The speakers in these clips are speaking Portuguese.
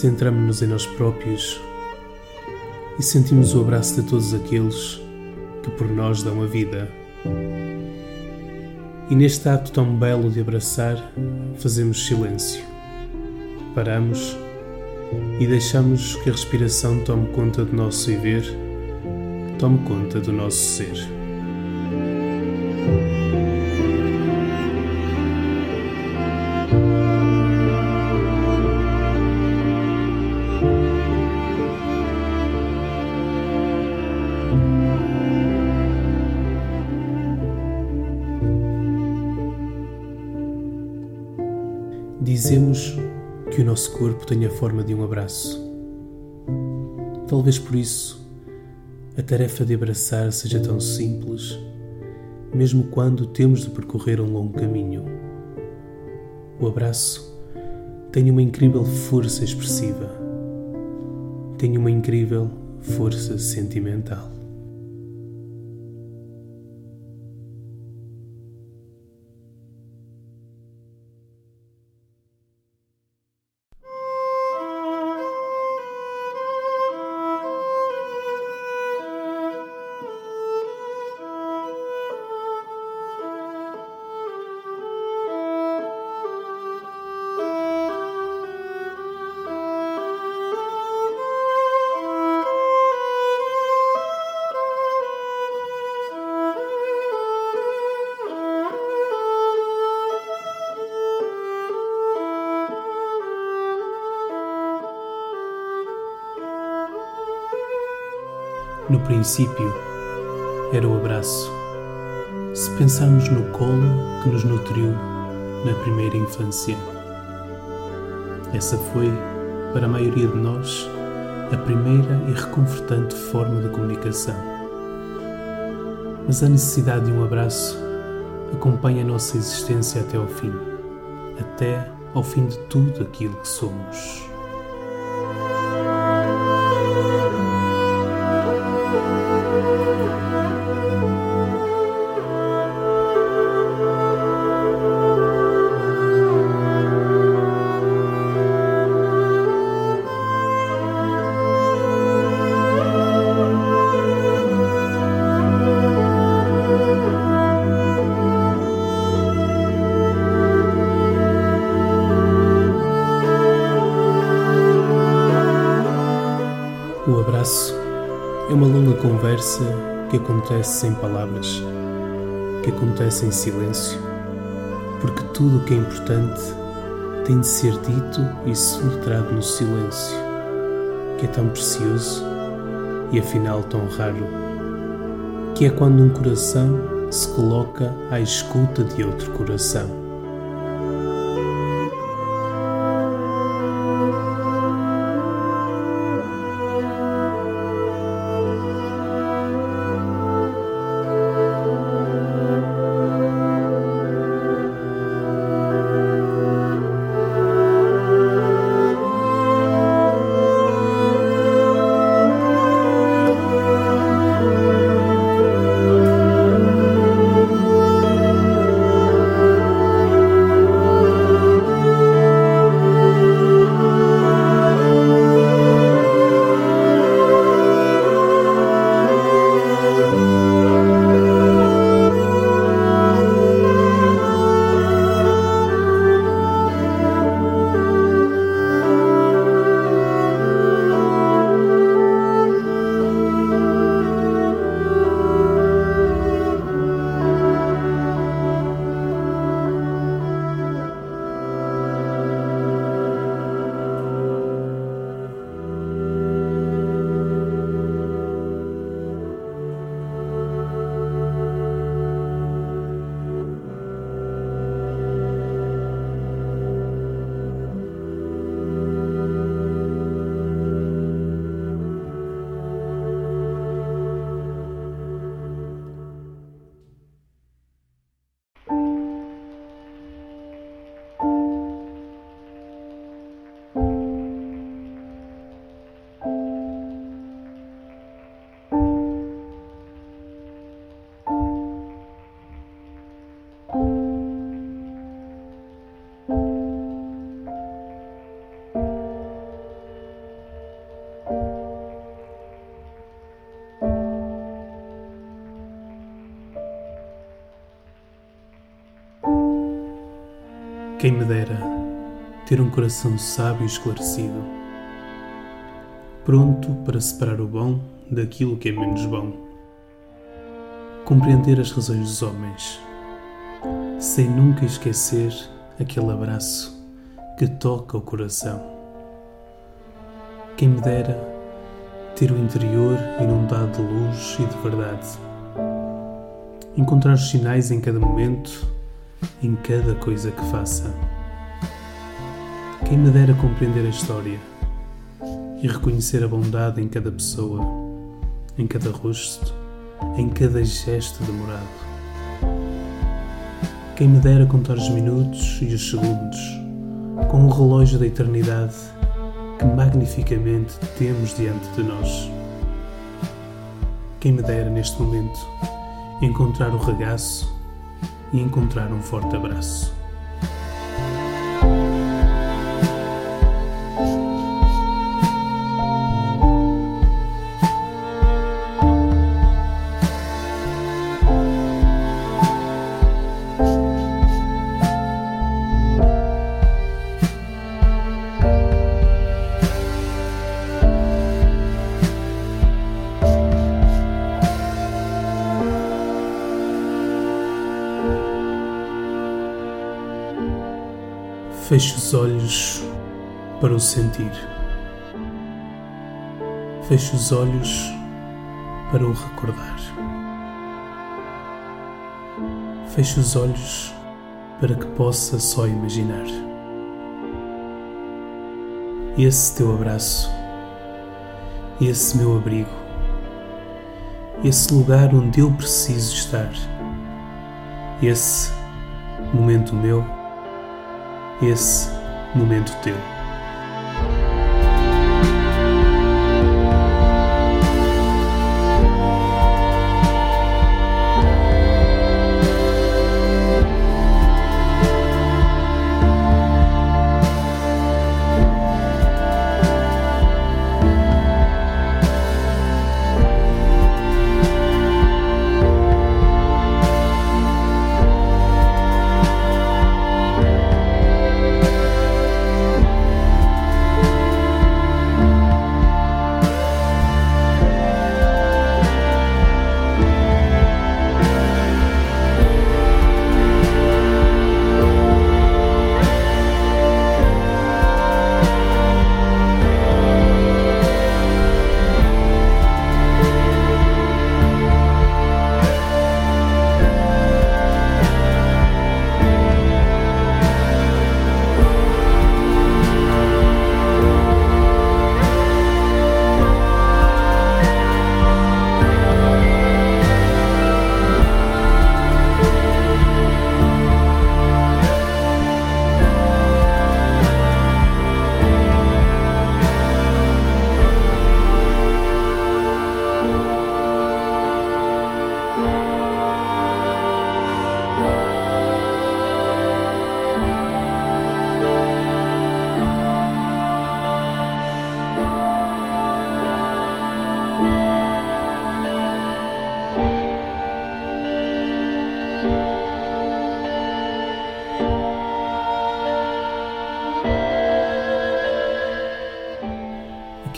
Centramos-nos em nós próprios e sentimos o abraço de todos aqueles que por nós dão a vida. E neste ato tão belo de abraçar, fazemos silêncio. Paramos e deixamos que a respiração tome conta do nosso viver, tome conta do nosso ser. Dizemos que o nosso corpo tem a forma de um abraço. Talvez por isso a tarefa de abraçar seja tão simples, mesmo quando temos de percorrer um longo caminho. O abraço tem uma incrível força expressiva, tem uma incrível força sentimental. No princípio, era o abraço. Se pensarmos no colo que nos nutriu na primeira infância. Essa foi, para a maioria de nós, a primeira e reconfortante forma de comunicação. Mas a necessidade de um abraço acompanha a nossa existência até ao fim, até ao fim de tudo aquilo que somos. O abraço é uma longa conversa que acontece sem palavras, que acontece em silêncio, porque tudo o que é importante tem de ser dito e soletrado no silêncio, que é tão precioso e afinal tão raro, que é quando um coração se coloca à escuta de outro coração. Quem me dera ter um coração sábio e esclarecido, pronto para separar o bom daquilo que é menos bom, compreender as razões dos homens, sem nunca esquecer aquele abraço que toca o coração. Quem me dera ter o interior inundado de luz e de verdade, encontrar os sinais em cada momento em cada coisa que faça. Quem me dera compreender a história e reconhecer a bondade em cada pessoa, em cada rosto, em cada gesto demorado. Quem me dera contar os minutos e os segundos com o relógio da eternidade que magnificamente temos diante de nós. Quem me dera neste momento encontrar o regaço e encontrar um forte abraço. Feche os olhos para o sentir. Feche os olhos para o recordar. Feche os olhos para que possa só imaginar. Esse teu abraço, esse meu abrigo, esse lugar onde eu preciso estar, esse momento meu esse momento teu.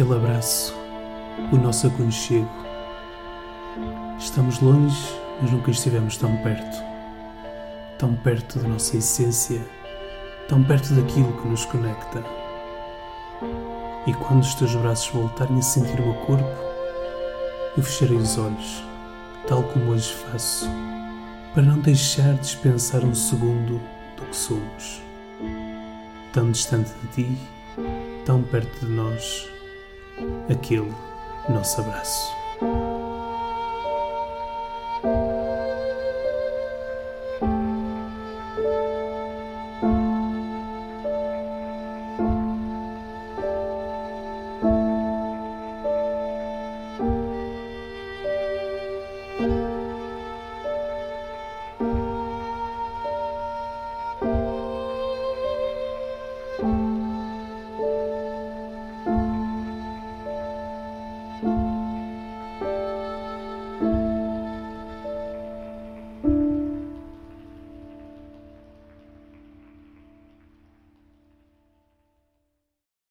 Aquele abraço, o nosso aconchego. Estamos longe, mas nunca estivemos tão perto. Tão perto da nossa essência, tão perto daquilo que nos conecta. E quando os teus braços voltarem a sentir o meu corpo, eu fecharei os olhos, tal como hoje faço, para não deixar de dispensar um segundo do que somos. Tão distante de ti, tão perto de nós aquele nosso abraço.